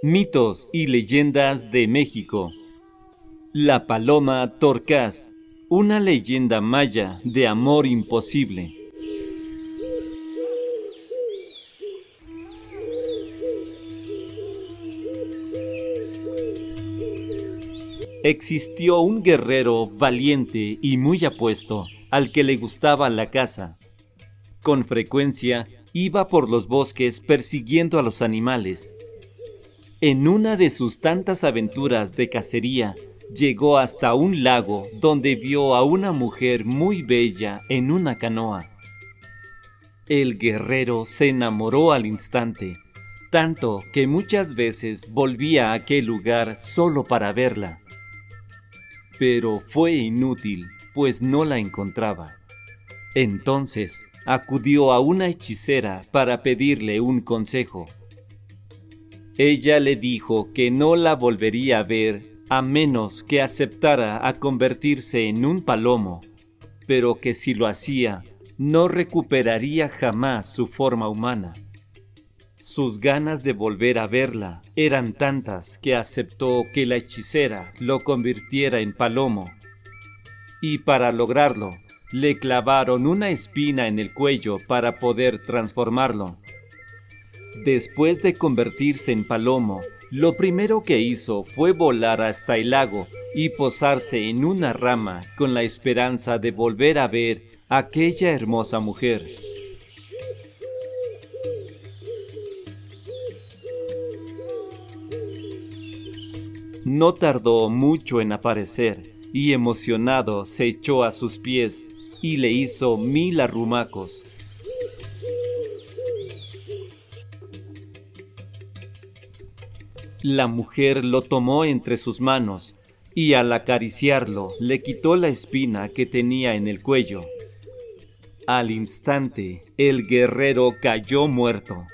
Mitos y leyendas de México. La paloma torcaz, una leyenda maya de amor imposible. Existió un guerrero valiente y muy apuesto, al que le gustaba la caza. Con frecuencia iba por los bosques persiguiendo a los animales. En una de sus tantas aventuras de cacería, llegó hasta un lago donde vio a una mujer muy bella en una canoa. El guerrero se enamoró al instante, tanto que muchas veces volvía a aquel lugar solo para verla. Pero fue inútil, pues no la encontraba. Entonces acudió a una hechicera para pedirle un consejo. Ella le dijo que no la volvería a ver a menos que aceptara a convertirse en un palomo, pero que si lo hacía, no recuperaría jamás su forma humana. Sus ganas de volver a verla eran tantas que aceptó que la hechicera lo convirtiera en palomo. Y para lograrlo, le clavaron una espina en el cuello para poder transformarlo. Después de convertirse en palomo, lo primero que hizo fue volar hasta el lago y posarse en una rama con la esperanza de volver a ver a aquella hermosa mujer. No tardó mucho en aparecer y emocionado se echó a sus pies y le hizo mil arrumacos. La mujer lo tomó entre sus manos y al acariciarlo le quitó la espina que tenía en el cuello. Al instante, el guerrero cayó muerto.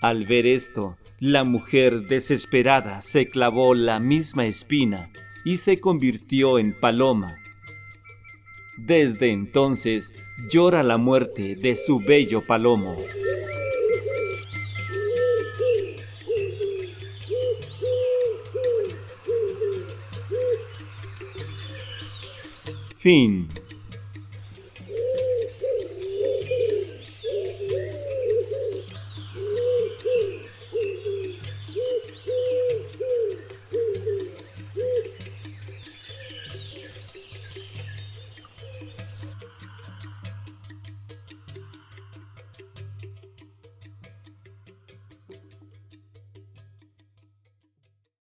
Al ver esto, la mujer desesperada se clavó la misma espina y se convirtió en paloma desde entonces llora la muerte de su bello palomo. Fin.